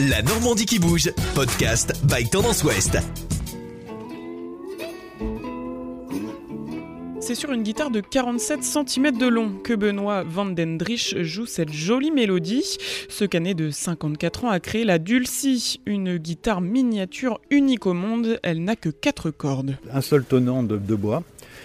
La Normandie qui bouge, podcast by Tendance Ouest. C'est sur une guitare de 47 cm de long que Benoît Van Dendrich joue cette jolie mélodie. Ce canet de 54 ans a créé la Dulcie, une guitare miniature unique au monde. Elle n'a que 4 cordes. Un seul tenant de, de bois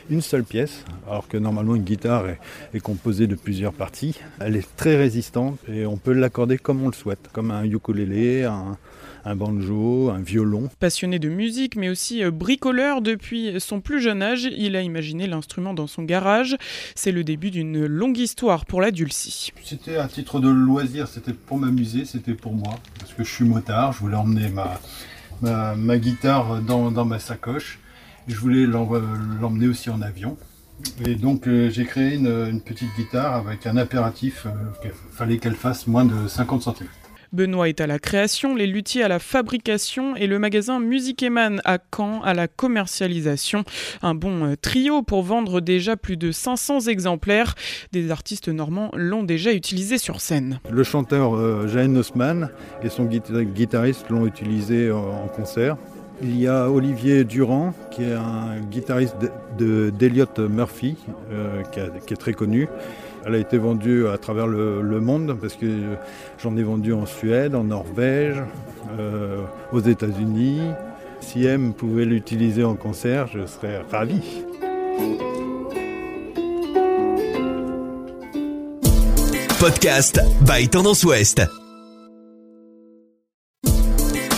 une seule pièce, alors que normalement une guitare est, composée de plusieurs parties. Elle est très résistante et on peut l'accorder comme on le souhaite, comme un ukulélé, un, un banjo, un violon. Passionné de musique, mais aussi euh, bricoleur depuis son plus jeune âge, il a imaginé l'instrument dans son garage. C'est le début d'une longue histoire pour la Dulcie. C'était à titre de loisir, c'était pour m'amuser, c'était pour moi, parce que je suis motard, je voulais emmener ma, ma, guitare dans, dans ma sacoche. Je voulais l'emmener aussi en avion. Et donc euh, j'ai créé une, petite guitare avec un impératif, il euh, fallait qu'elle fasse moins de 50 cm. Benoît est à la création, les luthiers à la fabrication et le magasin Musique Eman à Caen à la commercialisation. Un bon euh, trio pour vendre déjà plus de 500 exemplaires. Des artistes normands l'ont déjà utilisé sur scène. Le chanteur euh, Jaen Osman et son guitariste l'ont utilisé en concert. Il y a Olivier Durand, qui est un guitariste d'Eliott Murphy, euh, qui, est très connu. Elle a été vendue à travers le, monde, parce que j'en ai vendu en Suède, en Norvège, euh, aux États-Unis. Si M pouvait l'utiliser en concert, je serais ravi. Podcast by Tendance Ouest.